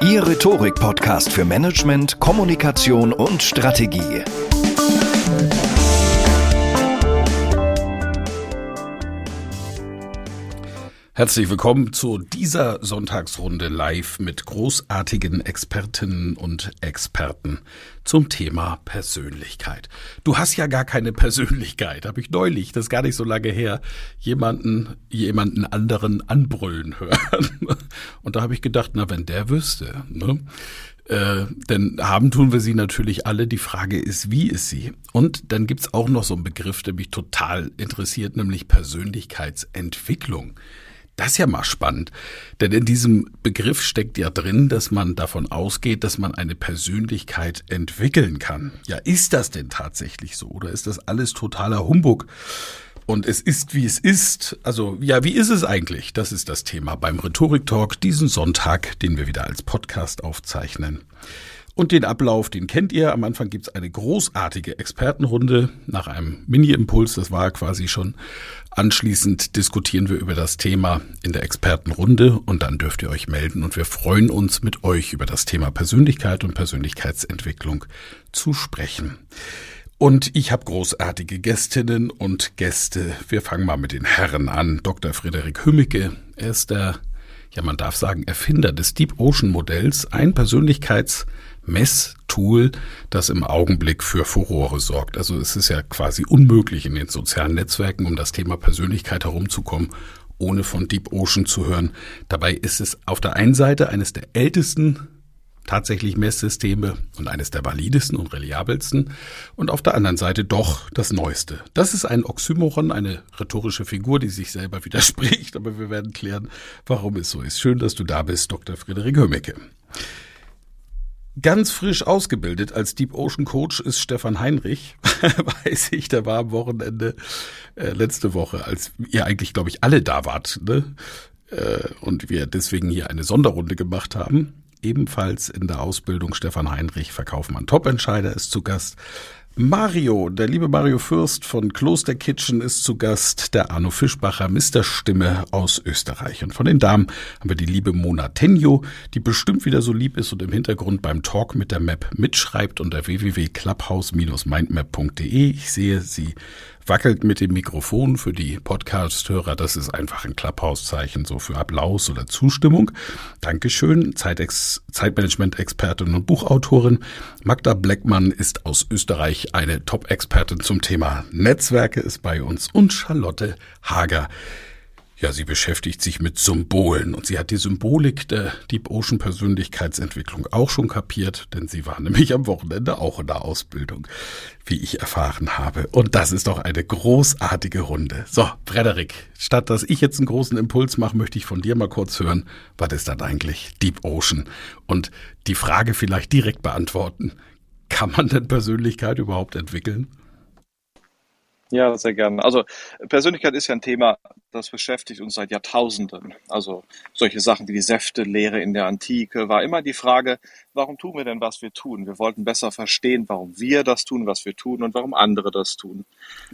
Ihr Rhetorik-Podcast für Management, Kommunikation und Strategie. Herzlich willkommen zu dieser Sonntagsrunde live mit großartigen Expertinnen und Experten zum Thema Persönlichkeit. Du hast ja gar keine Persönlichkeit, habe ich neulich, das ist gar nicht so lange her, jemanden, jemanden anderen anbrüllen hören. Und da habe ich gedacht, na, wenn der wüsste, ne? Äh, denn haben tun wir sie natürlich alle. Die Frage ist, wie ist sie? Und dann gibt's auch noch so einen Begriff, der mich total interessiert, nämlich Persönlichkeitsentwicklung. Das ist ja mal spannend, denn in diesem Begriff steckt ja drin, dass man davon ausgeht, dass man eine Persönlichkeit entwickeln kann. Ja, ist das denn tatsächlich so oder ist das alles totaler Humbug? Und es ist, wie es ist. Also, ja, wie ist es eigentlich? Das ist das Thema beim Rhetorik Talk diesen Sonntag, den wir wieder als Podcast aufzeichnen. Und den Ablauf, den kennt ihr. Am Anfang gibt's eine großartige Expertenrunde nach einem Mini-Impuls. Das war quasi schon. Anschließend diskutieren wir über das Thema in der Expertenrunde und dann dürft ihr euch melden und wir freuen uns mit euch über das Thema Persönlichkeit und Persönlichkeitsentwicklung zu sprechen. Und ich habe großartige Gästinnen und Gäste. Wir fangen mal mit den Herren an. Dr. Frederik Hümmicke, er ist der, ja man darf sagen, Erfinder des Deep Ocean Modells, ein Persönlichkeits- Messtool, das im Augenblick für Furore sorgt. Also es ist ja quasi unmöglich in den sozialen Netzwerken um das Thema Persönlichkeit herumzukommen, ohne von Deep Ocean zu hören. Dabei ist es auf der einen Seite eines der ältesten tatsächlich Messsysteme und eines der validesten und reliabelsten und auf der anderen Seite doch das Neueste. Das ist ein Oxymoron, eine rhetorische Figur, die sich selber widerspricht, aber wir werden klären, warum es so ist. Schön, dass du da bist, Dr. Friederik Hömecke. Ganz frisch ausgebildet als Deep Ocean Coach ist Stefan Heinrich, weiß ich, der war am Wochenende äh, letzte Woche, als ihr eigentlich, glaube ich, alle da wart, ne? Äh, und wir deswegen hier eine Sonderrunde gemacht haben. Ebenfalls in der Ausbildung Stefan Heinrich, Verkaufmann Top-Entscheider, ist zu Gast. Mario, der liebe Mario Fürst von Kloster Kitchen ist zu Gast, der Arno Fischbacher, Mr. Stimme aus Österreich. Und von den Damen haben wir die liebe Mona Tenjo, die bestimmt wieder so lieb ist und im Hintergrund beim Talk mit der Map mitschreibt unter www.clubhouse-mindmap.de. Ich sehe, sie wackelt mit dem Mikrofon für die Podcast-Hörer. Das ist einfach ein Clubhouse-Zeichen, so für Applaus oder Zustimmung. Dankeschön. Zeitmanagement-Expertin und Buchautorin. Magda Bleckmann ist aus Österreich eine Top-Expertin zum Thema Netzwerke, ist bei uns. Und Charlotte Hager ja, sie beschäftigt sich mit Symbolen und sie hat die Symbolik der Deep Ocean Persönlichkeitsentwicklung auch schon kapiert, denn sie war nämlich am Wochenende auch in der Ausbildung, wie ich erfahren habe. Und das ist doch eine großartige Runde. So, Frederik, statt dass ich jetzt einen großen Impuls mache, möchte ich von dir mal kurz hören, was ist das eigentlich Deep Ocean? Und die Frage vielleicht direkt beantworten. Kann man denn Persönlichkeit überhaupt entwickeln? Ja, sehr gerne. Also Persönlichkeit ist ja ein Thema, das beschäftigt uns seit Jahrtausenden. Also solche Sachen wie die Säftelehre in der Antike war immer die Frage, warum tun wir denn, was wir tun? Wir wollten besser verstehen, warum wir das tun, was wir tun und warum andere das tun.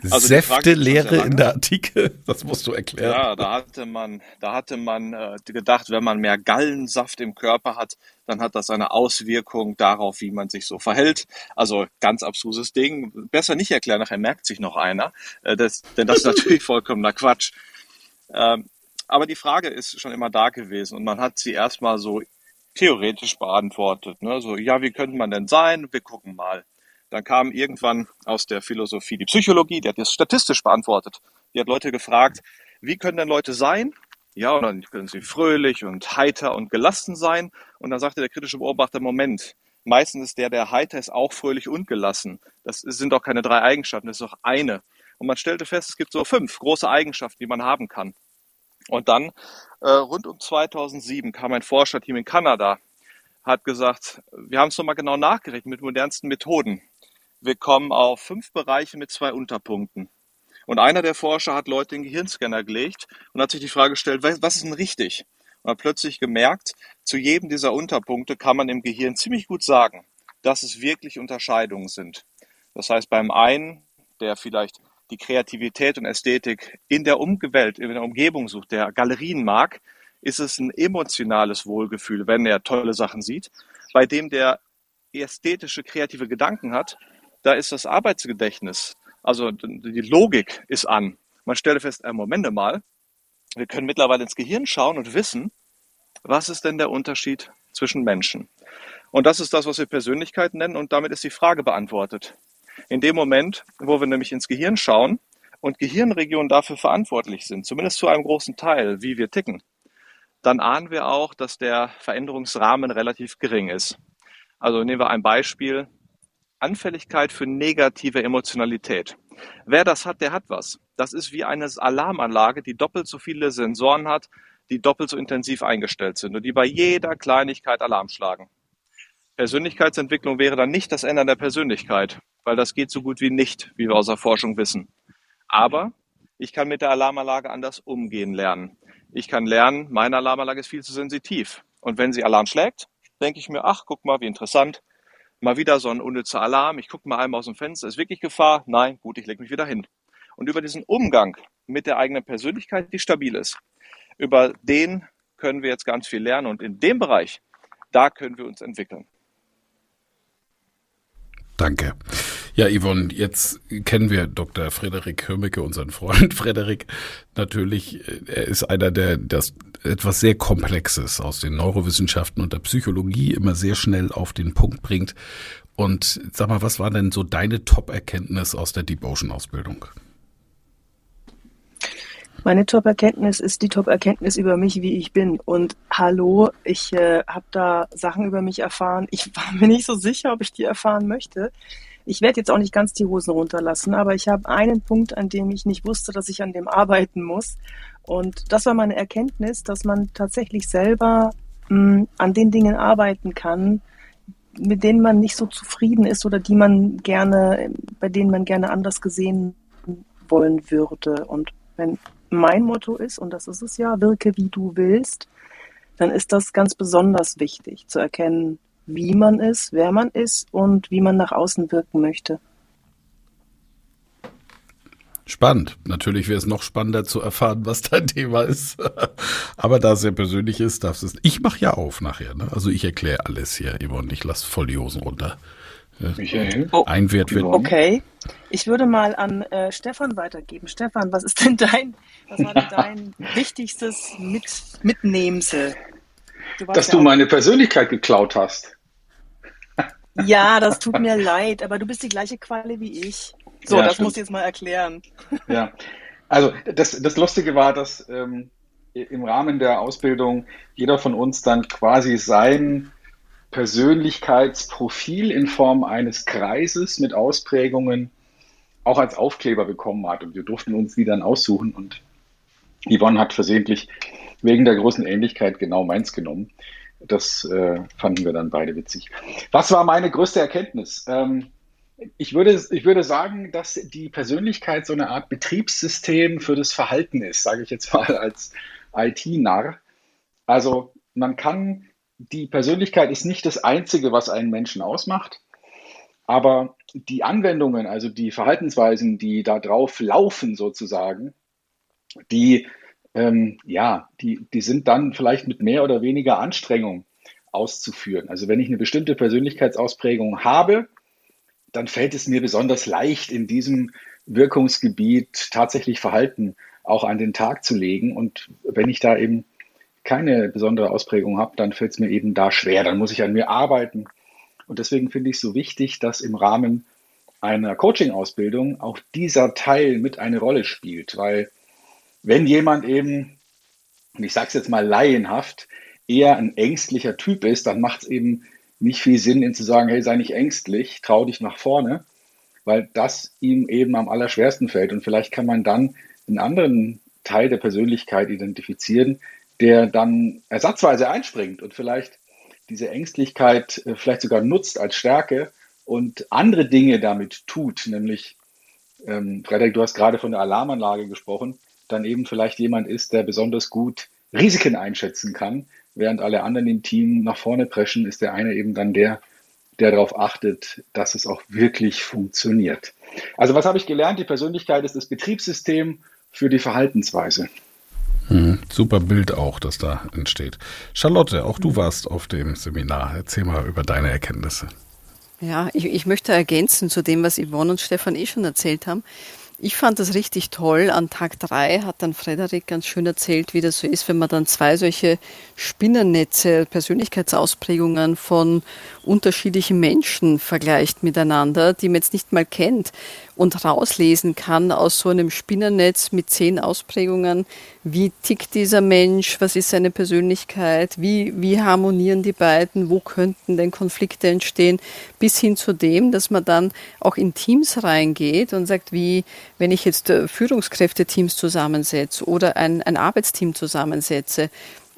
Also Säftelehre in der Antike, das musst du erklären. Ja, da hatte man, da hatte man äh, gedacht, wenn man mehr Gallensaft im Körper hat, dann hat das eine Auswirkung darauf, wie man sich so verhält. Also ganz abstruses Ding. Besser nicht erklären, nachher merkt sich noch einer. Äh, das, denn das ist natürlich vollkommener Quatsch. Ähm, aber die Frage ist schon immer da gewesen und man hat sie erstmal so theoretisch beantwortet. Ne? So, ja, wie könnte man denn sein? Wir gucken mal. Dann kam irgendwann aus der Philosophie die Psychologie, die hat das statistisch beantwortet. Die hat Leute gefragt, wie können denn Leute sein? Ja, und dann können sie fröhlich und heiter und gelassen sein. Und dann sagte der kritische Beobachter, Moment, meistens ist der, der heiter ist, auch fröhlich und gelassen. Das sind doch keine drei Eigenschaften, das ist doch eine. Und man stellte fest, es gibt so fünf große Eigenschaften, die man haben kann. Und dann, äh, rund um 2007, kam ein Forscherteam in Kanada, hat gesagt, wir haben es nochmal genau nachgerechnet mit modernsten Methoden. Wir kommen auf fünf Bereiche mit zwei Unterpunkten. Und einer der Forscher hat Leute in den Gehirnscanner gelegt und hat sich die Frage gestellt, was ist denn richtig? Und hat plötzlich gemerkt, zu jedem dieser Unterpunkte kann man im Gehirn ziemlich gut sagen, dass es wirklich Unterscheidungen sind. Das heißt, beim einen, der vielleicht die Kreativität und Ästhetik in der Umwelt, in der Umgebung sucht, der Galerien mag, ist es ein emotionales Wohlgefühl, wenn er tolle Sachen sieht. Bei dem, der ästhetische, kreative Gedanken hat, da ist das Arbeitsgedächtnis, also die Logik ist an. Man stellt fest, äh, Moment mal, wir können mittlerweile ins Gehirn schauen und wissen, was ist denn der Unterschied zwischen Menschen? Und das ist das, was wir Persönlichkeit nennen und damit ist die Frage beantwortet. In dem Moment, wo wir nämlich ins Gehirn schauen und Gehirnregionen dafür verantwortlich sind, zumindest zu einem großen Teil, wie wir ticken, dann ahnen wir auch, dass der Veränderungsrahmen relativ gering ist. Also nehmen wir ein Beispiel. Anfälligkeit für negative Emotionalität. Wer das hat, der hat was. Das ist wie eine Alarmanlage, die doppelt so viele Sensoren hat, die doppelt so intensiv eingestellt sind und die bei jeder Kleinigkeit Alarm schlagen. Persönlichkeitsentwicklung wäre dann nicht das Ändern der Persönlichkeit, weil das geht so gut wie nicht, wie wir aus der Forschung wissen. Aber ich kann mit der Alarmanlage anders umgehen lernen. Ich kann lernen, meine Alarmanlage ist viel zu sensitiv. Und wenn sie Alarm schlägt, denke ich mir, ach, guck mal, wie interessant. Mal wieder so ein unnützer Alarm. Ich gucke mal einmal aus dem Fenster. Ist wirklich Gefahr? Nein, gut, ich lege mich wieder hin. Und über diesen Umgang mit der eigenen Persönlichkeit, die stabil ist, über den können wir jetzt ganz viel lernen. Und in dem Bereich, da können wir uns entwickeln. Danke. Ja, Yvonne, jetzt kennen wir Dr. Frederik Hürmecke, unseren Freund Frederik. Natürlich, er ist einer, der das etwas sehr Komplexes aus den Neurowissenschaften und der Psychologie immer sehr schnell auf den Punkt bringt. Und sag mal, was war denn so deine Top-Erkenntnis aus der Deep Ocean Ausbildung? Meine Top-Erkenntnis ist die Top-Erkenntnis über mich, wie ich bin. Und hallo, ich äh, habe da Sachen über mich erfahren. Ich war mir nicht so sicher, ob ich die erfahren möchte. Ich werde jetzt auch nicht ganz die Hosen runterlassen, aber ich habe einen Punkt, an dem ich nicht wusste, dass ich an dem arbeiten muss. Und das war meine Erkenntnis, dass man tatsächlich selber mh, hm, an den Dingen arbeiten kann, mit denen man nicht so zufrieden ist oder die man gerne, bei denen man gerne anders gesehen wollen würde. Und wenn mein Motto ist, und das ist es ja, wirke wie du willst, dann ist das ganz besonders wichtig zu erkennen, wie man ist, wer man ist und wie man nach außen wirken möchte. Spannend. Natürlich wäre es noch spannender zu erfahren, was dein Thema ist. Aber da es sehr persönlich ist, darfst du es. Ich mache ja auf nachher. Ne? Also ich erkläre alles hier, Yvonne. Ich lasse voll die Hosen runter. Michael? Oh, ein Wert wird. Okay. Ich würde mal an äh, Stefan weitergeben. Stefan, was ist denn dein, was war denn dein wichtigstes Mit Mitnehmsel? Du Dass ja du meine Persönlichkeit geklaut hast. Ja, das tut mir leid, aber du bist die gleiche Qualle wie ich. So, ja, das stimmt. muss ich jetzt mal erklären. Ja, also das, das Lustige war, dass ähm, im Rahmen der Ausbildung jeder von uns dann quasi sein Persönlichkeitsprofil in Form eines Kreises mit Ausprägungen auch als Aufkleber bekommen hat. Und wir durften uns die dann aussuchen. Und Yvonne hat versehentlich wegen der großen Ähnlichkeit genau meins genommen. Das äh, fanden wir dann beide witzig. Was war meine größte Erkenntnis? Ähm, Ich würde, ich würde sagen, dass die Persönlichkeit so eine Art Betriebssystem für das Verhalten ist, sage ich jetzt mal als IT-Narr. Also man kann, die Persönlichkeit ist nicht das Einzige, was einen Menschen ausmacht, aber die Anwendungen, also die Verhaltensweisen, die da drauf laufen sozusagen, die, ähm, ja, die, die sind dann vielleicht mit mehr oder weniger Anstrengung auszuführen. Also wenn ich eine bestimmte Persönlichkeitsausprägung habe, dann fällt es mir besonders leicht, in diesem Wirkungsgebiet tatsächlich Verhalten auch an den Tag zu legen. Und wenn ich da eben keine besondere Ausprägung habe, dann fällt es mir eben da schwer. Dann muss ich an mir arbeiten. Und deswegen finde ich es so wichtig, dass im Rahmen einer Coaching-Ausbildung auch dieser Teil mit eine Rolle spielt. Weil wenn jemand eben, und ich sage es jetzt mal laienhaft, eher ein ängstlicher Typ ist, dann macht es eben nicht viel Sinn, ihm zu sagen, hey, sei nicht ängstlich, trau dich nach vorne, weil das ihm eben am allerschwersten fällt. Und vielleicht kann man dann einen anderen Teil der Persönlichkeit identifizieren, der dann ersatzweise einspringt und vielleicht diese Ängstlichkeit äh, vielleicht sogar nutzt als Stärke und andere Dinge damit tut, nämlich, ähm, Frederik, du hast gerade von der Alarmanlage gesprochen, dann eben vielleicht jemand ist, der besonders gut Risiken einschätzen kann, während alle anderen im Team nach vorne preschen, ist der eine eben dann der, der darauf achtet, dass es auch wirklich funktioniert. Also was habe ich gelernt? Die Persönlichkeit ist das Betriebssystem für die Verhaltensweise. Super Bild auch, das da entsteht. Charlotte, auch du warst auf dem Seminar. Erzähl mal über deine Erkenntnisse. Ja, ich, ich möchte ergänzen zu dem, was Yvonne und Stefan eh schon erzählt haben. Ich fand das richtig toll. An Tag drei hat dann Frederik ganz schön erzählt, wie das so ist, wenn man dann zwei solche Spinnennetze, Persönlichkeitsausprägungen von unterschiedlichen Menschen vergleicht miteinander, die man jetzt nicht mal kennt und rauslesen kann aus so einem Spinnernetz mit zehn Ausprägungen, wie tickt dieser Mensch, was ist seine Persönlichkeit, wie, wie harmonieren die beiden, wo könnten denn Konflikte entstehen, bis hin zu dem, dass man dann auch in Teams reingeht und sagt, wie, wenn ich jetzt äh, Führungskräfteteams zusammensetze oder ein, ein Arbeitsteam zusammensetze,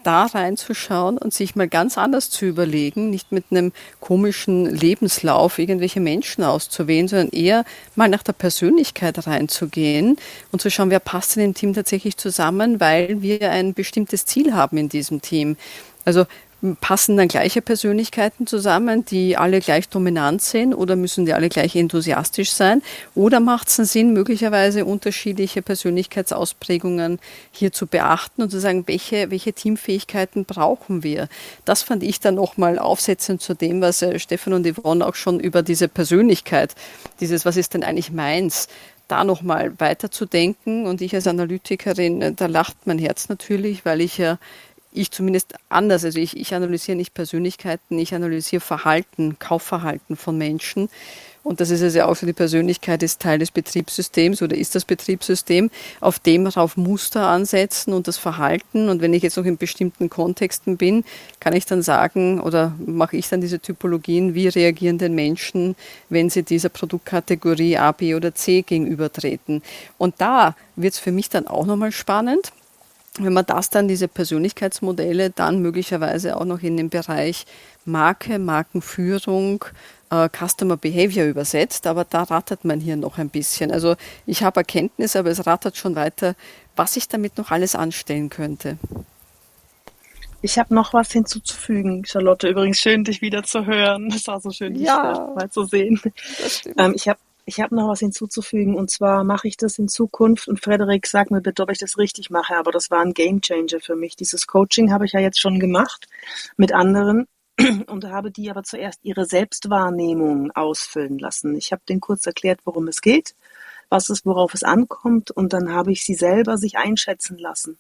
da reinzuschauen und sich mal ganz anders zu überlegen, nicht mit einem komischen Lebenslauf irgendwelche Menschen auszuwählen, sondern eher mal nach der Persönlichkeit reinzugehen und zu schauen, wer passt in dem Team tatsächlich zusammen, weil wir ein bestimmtes Ziel haben in diesem Team. Also passen dann gleiche Persönlichkeiten zusammen, die alle gleich dominant sind oder müssen die alle gleich enthusiastisch sein? Oder macht es einen Sinn, möglicherweise unterschiedliche Persönlichkeitsausprägungen hier zu beachten und zu sagen, welche, welche Teamfähigkeiten brauchen wir? Das fand ich dann nochmal aufsetzend zu dem, was äh, Stefan und Yvonne auch schon über diese Persönlichkeit, dieses, was ist denn eigentlich meins, da nochmal weiterzudenken. Und ich als Analytikerin, äh, da lacht mein Herz natürlich, weil ich ja ich zumindest anders. Also ich, ich analysiere nicht Persönlichkeiten, ich analysiere Verhalten, Kaufverhalten von Menschen. Und das ist also auch so, die Persönlichkeit ist Teil des Betriebssystems oder ist das Betriebssystem, auf dem darauf Muster ansetzen und das Verhalten. Und wenn ich jetzt noch in bestimmten Kontexten bin, kann ich dann sagen oder mache ich dann diese Typologien, wie reagieren denn Menschen, wenn sie dieser Produktkategorie A, B oder C gegenübertreten. Und da wird es für mich dann auch nochmal spannend wenn man das dann, diese Persönlichkeitsmodelle, dann möglicherweise auch noch in den Bereich Marke, Markenführung, äh, Customer Behavior übersetzt, aber da rattert man hier noch ein bisschen. Also ich habe Erkenntnis, aber es rattert schon weiter, was ich damit noch alles anstellen könnte. Ich habe noch was hinzuzufügen, Charlotte. Übrigens schön, dich wieder zu hören. Es war so schön, dich ja, mal zu sehen. Ähm, ich habe ich habe noch was hinzuzufügen und zwar mache ich das in Zukunft und Frederik, sag mir bitte, ob ich das richtig mache, aber das war ein Gamechanger für mich. Dieses Coaching habe ich ja jetzt schon gemacht mit anderen und habe die aber zuerst ihre Selbstwahrnehmung ausfüllen lassen. Ich habe denen kurz erklärt, worum es geht, was es, worauf es ankommt und dann habe ich sie selber sich einschätzen lassen.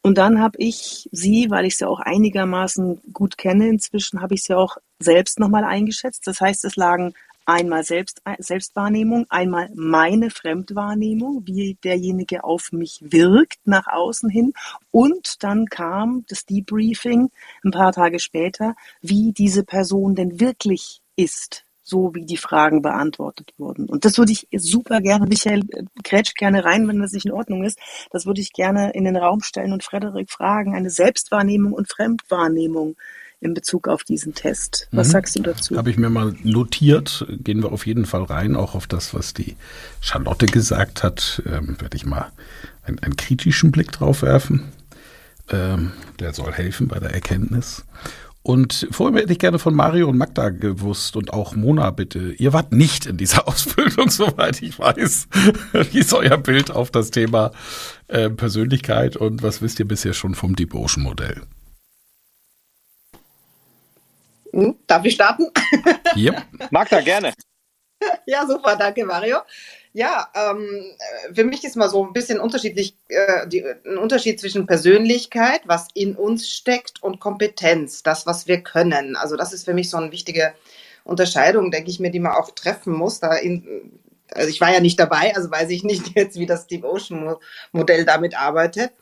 Und dann habe ich sie, weil ich sie auch einigermaßen gut kenne inzwischen, habe ich sie auch selbst nochmal eingeschätzt. Das heißt, es lagen einmal Selbst, Selbstwahrnehmung, einmal meine Fremdwahrnehmung, wie derjenige auf mich wirkt nach außen hin. Und dann kam das Debriefing ein paar Tage später, wie diese Person denn wirklich ist so wie die Fragen beantwortet wurden. Und das würde ich super gerne, Michael, kretsch gerne rein, wenn das nicht in Ordnung ist. Das würde ich gerne in den Raum stellen und Frederik fragen, eine Selbstwahrnehmung und Fremdwahrnehmung in Bezug auf diesen Test. Was mhm. sagst du dazu? Habe ich mir mal notiert. Gehen wir auf jeden Fall rein, auch auf das, was die Charlotte gesagt hat. Ähm, Werde ich mal einen, einen, kritischen Blick drauf werfen. Ähm, der soll helfen bei der Erkenntnis. Und vorher hätte ich gerne von Mario und Magda gewusst und auch Mona bitte. Ihr wart nicht in dieser Ausbildung, soweit ich weiß. Wie ist euer Bild auf das Thema äh, Persönlichkeit und was wisst ihr bisher schon vom Deep Ocean Modell? Hm, darf ich starten? Yep. Magda, gerne. Ja, super, danke Mario. Ja, ähm, für mich ist mal so ein bisschen unterschiedlich, äh, die, ein Unterschied zwischen Persönlichkeit, was in uns steckt, und Kompetenz, das, was wir können. Also das ist für mich so eine wichtige Unterscheidung, denke ich mir, die man auch treffen muss. Da in, also ich war ja nicht dabei, also weiß ich nicht jetzt, wie das Deep Ocean Modell damit arbeitet.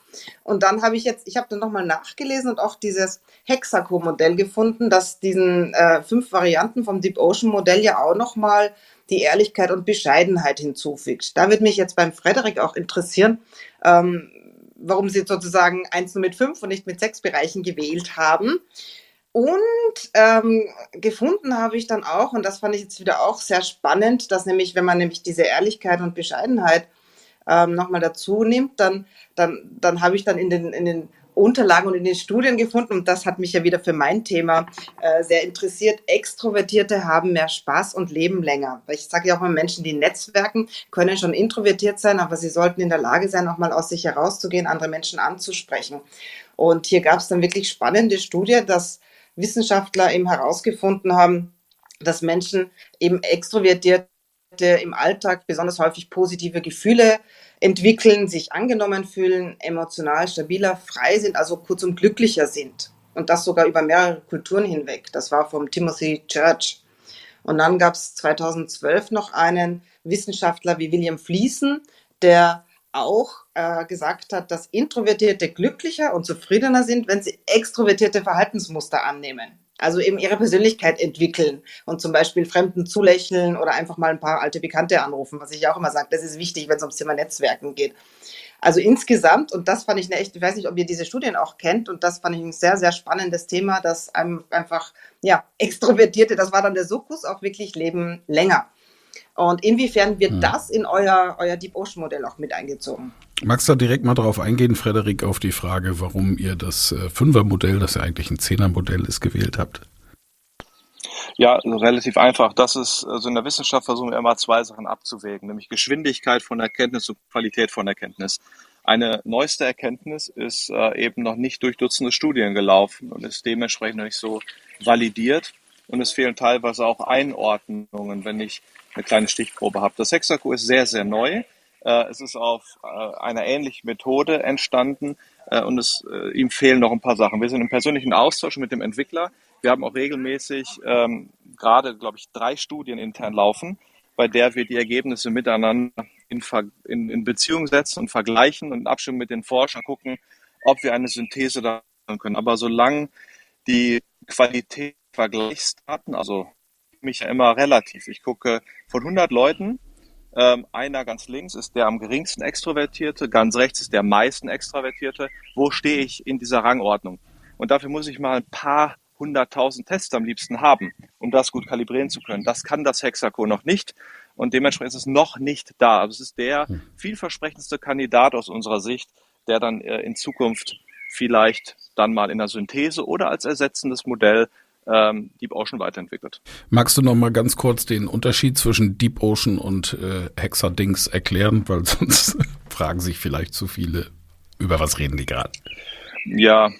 Und dann habe ich jetzt, ich habe dann nochmal nachgelesen und auch dieses Hexaco-Modell gefunden, das diesen äh, fünf Varianten vom Deep Ocean Modell ja auch nochmal die Ehrlichkeit und Bescheidenheit hinzufügt. Da wird mich jetzt beim Frederik auch interessieren, ähm, warum Sie sozusagen eins nur mit fünf und nicht mit sechs Bereichen gewählt haben. Und ähm, gefunden habe ich dann auch, und das fand ich jetzt wieder auch sehr spannend, dass nämlich, wenn man nämlich diese Ehrlichkeit und Bescheidenheit ähm, nochmal dazu nimmt, dann, dann, dann habe ich dann in den, in den Unterlagen und in den Studien gefunden, und das hat mich ja wieder für mein Thema äh, sehr interessiert. Extrovertierte haben mehr Spaß und leben länger. Weil ich sage ja auch mal, Menschen, die netzwerken, können schon introvertiert sein, aber sie sollten in der Lage sein, auch mal aus sich herauszugehen, andere Menschen anzusprechen. Und hier gab es dann wirklich spannende Studie, dass Wissenschaftler eben herausgefunden haben, dass Menschen eben extrovertierte im Alltag besonders häufig positive Gefühle entwickeln, sich angenommen fühlen, emotional stabiler, frei sind, also kurzum glücklicher sind. Und das sogar über mehrere Kulturen hinweg. Das war vom Timothy Church. Und dann gab es 2012 noch einen Wissenschaftler wie William Fleeson, der auch äh, gesagt hat, dass Introvertierte glücklicher und zufriedener sind, wenn sie extrovertierte Verhaltensmuster annehmen. Also eben ihre Persönlichkeit entwickeln und zum Beispiel Fremden zulächeln oder einfach mal ein paar alte Bekannte anrufen, was ich auch immer sage, das ist wichtig, wenn es ums Thema Netzwerken geht. Also insgesamt, und das fand ich eine echt, ich weiß nicht, ob ihr diese Studien auch kennt, und das fand ich ein sehr, sehr spannendes Thema, dass einem einfach, ja, Extrovertierte, das war dann der Sukkus, auch wirklich leben länger. Und inwiefern wird hm. das in euer, euer Deep Ocean Modell auch mit eingezogen? Magst du direkt mal darauf eingehen, Frederik, auf die Frage, warum ihr das äh, Fünfer-Modell, das ja eigentlich ein Zehner-Modell ist, gewählt habt? Ja, also relativ einfach. Das ist, also in der Wissenschaft versuchen wir immer zwei Sachen abzuwägen, nämlich Geschwindigkeit von Erkenntnis und Qualität von Erkenntnis. Eine neueste Erkenntnis ist äh, eben noch nicht durch Dutzende Studien gelaufen und ist dementsprechend noch nicht so validiert. Und es fehlen teilweise auch Einordnungen, wenn ich eine kleine Stichprobe habe. Das Hexaco ist sehr, sehr neu. Äh, es ist auf äh, einer ähnlichen Methode entstanden äh, und es, ihm fehlen noch ein paar Sachen. Wir sind im persönlichen Austausch mit dem Entwickler. Wir haben auch regelmäßig ähm, gerade, glaube ich, drei Studien intern laufen, bei der wir die Ergebnisse miteinander in, in, in Beziehung setzen und vergleichen und in Abstimmung mit den Forschern gucken, ob wir eine Synthese da können. Aber solange die Qualität Vergleichsdaten, also mich ja immer relativ. Ich gucke von 100 Leuten, ähm, einer ganz links ist der am geringsten Extrovertierte, ganz rechts ist der am meisten Extrovertierte. Wo stehe ich in dieser Rangordnung? Und dafür muss ich mal ein paar hunderttausend Tests am liebsten haben, um das gut kalibrieren zu können. Das kann das Hexaco noch nicht und dementsprechend ist es noch nicht da. Also es ist der hm. vielversprechendste Kandidat aus unserer Sicht, der dann äh, in Zukunft vielleicht dann mal in der Synthese oder als ersetzendes Modell ähm, Deep Ocean weiterentwickelt. Magst du noch mal ganz kurz den Unterschied zwischen Deep Ocean und äh, Hexadings erklären, weil sonst fragen sich vielleicht zu viele, über was reden die gerade? Ja,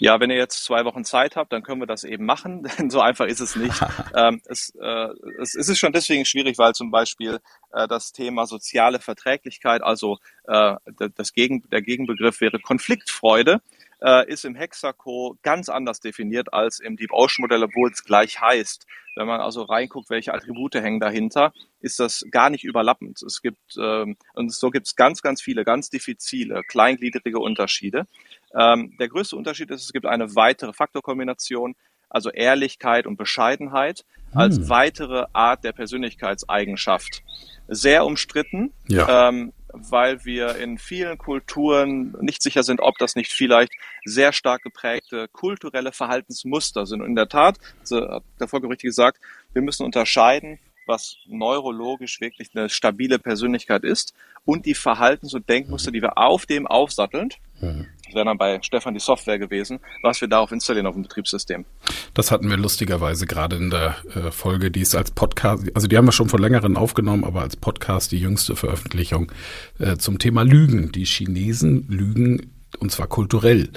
ja, wenn ihr jetzt zwei Wochen Zeit habt, dann können wir das eben machen, denn so einfach ist es nicht. ähm, es, äh, es, es ist schon deswegen schwierig, weil zum Beispiel äh, das Thema soziale Verträglichkeit, also äh, das Gegen, der Gegenbegriff wäre Konfliktfreude, äh, ist im Hexaco ganz anders definiert als im Deep Ocean Modell, obwohl es gleich heißt. Wenn man also reinguckt, welche Attribute hängen dahinter, ist das gar nicht überlappend. Es gibt, ähm, und so gibt es ganz, ganz viele, ganz diffizile, kleingliedrige Unterschiede. Ähm, der größte Unterschied ist, es gibt eine weitere Faktorkombination, also Ehrlichkeit und Bescheidenheit, als hm. weitere Art der Persönlichkeitseigenschaft. Sehr umstritten. Ja. Ähm, weil wir in vielen Kulturen nicht sicher sind, ob das nicht vielleicht sehr stark geprägte kulturelle Verhaltensmuster sind. Und in der Tat, hat der Volker richtig gesagt, wir müssen unterscheiden, was neurologisch wirklich eine stabile Persönlichkeit ist und die Verhaltens- und Denkmuster, die wir auf dem aufsatteln. Mhm. Das wäre dann bei Stefan die Software gewesen, was wir darauf installieren auf dem Betriebssystem. Das hatten wir lustigerweise gerade in der äh, Folge, die ist als Podcast, also die haben wir schon vor längeren aufgenommen, aber als Podcast die jüngste Veröffentlichung äh, zum Thema Lügen. Die Chinesen lügen und zwar kulturell.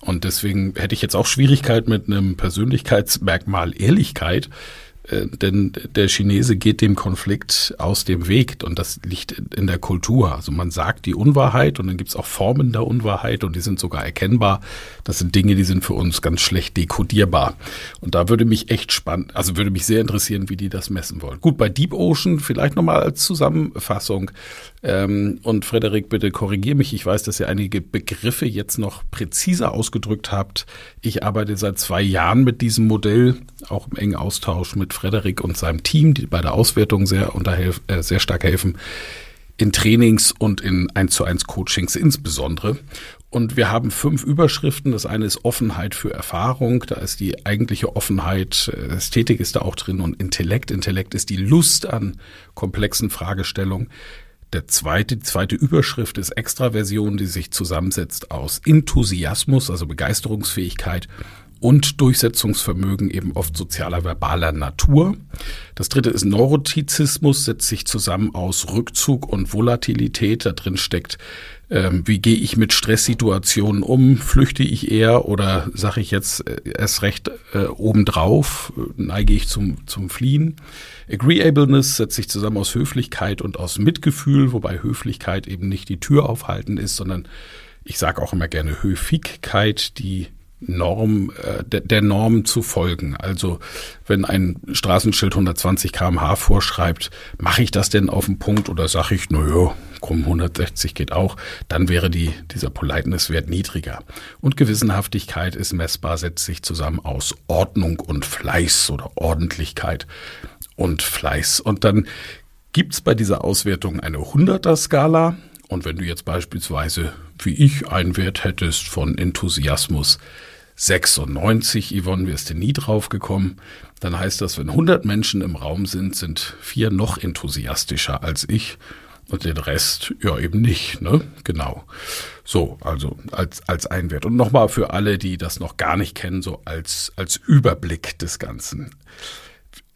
Und deswegen hätte ich jetzt auch Schwierigkeit mit einem Persönlichkeitsmerkmal Ehrlichkeit, denn der Chinese geht dem Konflikt aus dem Weg und das liegt in der Kultur. Also man sagt die Unwahrheit und dann gibt es auch Formen der Unwahrheit und die sind sogar erkennbar. Das sind Dinge, die sind für uns ganz schlecht dekodierbar. Und da würde mich echt spannend, also würde mich sehr interessieren, wie die das messen wollen. Gut, bei Deep Ocean vielleicht nochmal als Zusammenfassung. Ähm, und Frederik, bitte korrigier mich. Ich weiß, dass ihr einige Begriffe jetzt noch präziser ausgedrückt habt. Ich arbeite seit zwei Jahren mit diesem Modell, auch im engen Austausch mit Frederik und seinem Team, die bei der Auswertung sehr, äh, sehr stark helfen. In Trainings und in 1 zu 1 Coachings insbesondere. Und wir haben fünf Überschriften. Das eine ist Offenheit für Erfahrung. Da ist die eigentliche Offenheit. Äh, Ästhetik ist da auch drin und Intellekt. Intellekt ist die Lust an komplexen Fragestellungen. Der zweite, die zweite Überschrift ist Extraversion, die sich zusammensetzt aus Enthusiasmus, also Begeisterungsfähigkeit und Durchsetzungsvermögen eben oft sozialer, verbaler Natur. Das dritte ist Neurotizismus, setzt sich zusammen aus Rückzug und Volatilität. Da drin steckt, wie gehe ich mit Stresssituationen um? Flüchte ich eher oder sage ich jetzt äh, erst recht äh, obendrauf? Neige ich zum, zum Fliehen? Agreeableness setzt sich zusammen aus Höflichkeit und aus Mitgefühl, wobei Höflichkeit eben nicht die Tür aufhalten ist, sondern ich sage auch immer gerne Höfigkeit, die Norm, äh, der, der Norm zu folgen. Also wenn ein Straßenschild 120 km/h vorschreibt, mache ich das denn auf den Punkt oder sage ich, naja, komm, 160 geht auch, dann wäre die, dieser Politeness-Wert niedriger. Und Gewissenhaftigkeit ist messbar, setzt sich zusammen aus Ordnung und Fleiß oder Ordentlichkeit und Fleiß. Und dann gibt's bei dieser Auswertung eine 100er-Skala. Und wenn du jetzt beispielsweise, wie ich, einen Wert hättest von Enthusiasmus 96, Yvonne, wirst du nie drauf gekommen, dann heißt das, wenn 100 Menschen im Raum sind, sind vier noch enthusiastischer als ich und den Rest ja eben nicht, ne? Genau. So, also als als Einwert und nochmal für alle, die das noch gar nicht kennen, so als als Überblick des Ganzen.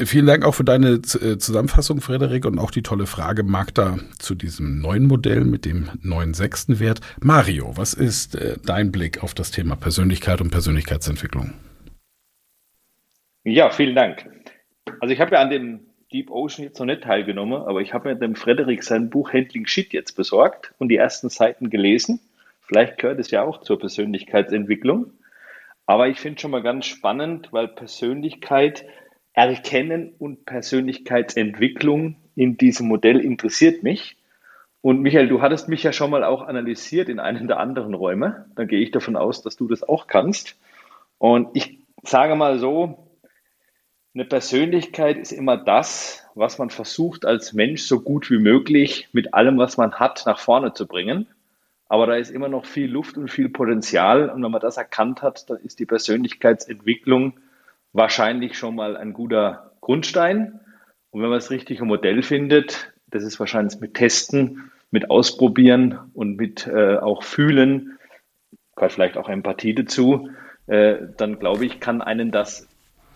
Vielen Dank auch für deine äh, Zusammenfassung, Frederik, und auch die tolle Frage Magda zu diesem neuen Modell mit dem neuen sechsten Wert. Mario, was ist äh, dein Blick auf das Thema Persönlichkeit und Persönlichkeitsentwicklung? Ja, vielen Dank. Also ich habe ja an dem Deep Ocean jetzt noch nicht teilgenommen, aber ich habe mir dem Frederik sein Buch Handling Shit jetzt besorgt und die ersten Seiten gelesen. Vielleicht gehört es ja auch zur Persönlichkeitsentwicklung. Aber ich finde schon mal ganz spannend, weil Persönlichkeit Erkennen und Persönlichkeitsentwicklung in diesem Modell interessiert mich. Und Michael, du hattest mich ja schon mal auch analysiert in einem der anderen Räume. Dann gehe ich davon aus, dass du das auch kannst. Und ich sage mal so, eine Persönlichkeit ist immer das, was man versucht als Mensch so gut wie möglich mit allem, was man hat, nach vorne zu bringen. Aber da ist immer noch viel Luft und viel Potenzial. Und wenn man das erkannt hat, dann ist die Persönlichkeitsentwicklung wahrscheinlich schon mal ein guter Grundstein. Und wenn man das richtige Modell findet, das ist wahrscheinlich mit Testen, mit Ausprobieren und mit äh, auch Fühlen, gehört vielleicht auch Empathie dazu, äh, dann glaube ich, kann einen das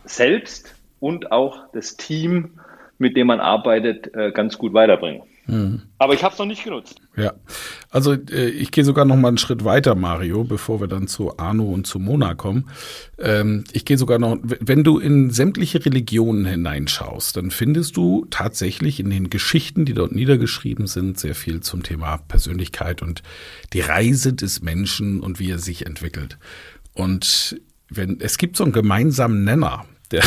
selbst und auch das Team, mit dem man arbeitet, äh, ganz gut weiterbringen. Mhm. Aber ich habe es noch nicht genutzt. Ja, also äh, ich gehe sogar noch mal einen Schritt weiter, Mario, bevor wir dann zu Arno und zu Mona kommen. Ähm, ich gehe sogar noch, wenn du in sämtliche Religionen hineinschaust, dann findest du tatsächlich in den Geschichten, die dort niedergeschrieben sind, sehr viel zum Thema Persönlichkeit und die Reise des Menschen und wie er sich entwickelt. Und wenn es gibt so einen gemeinsamen Nenner der,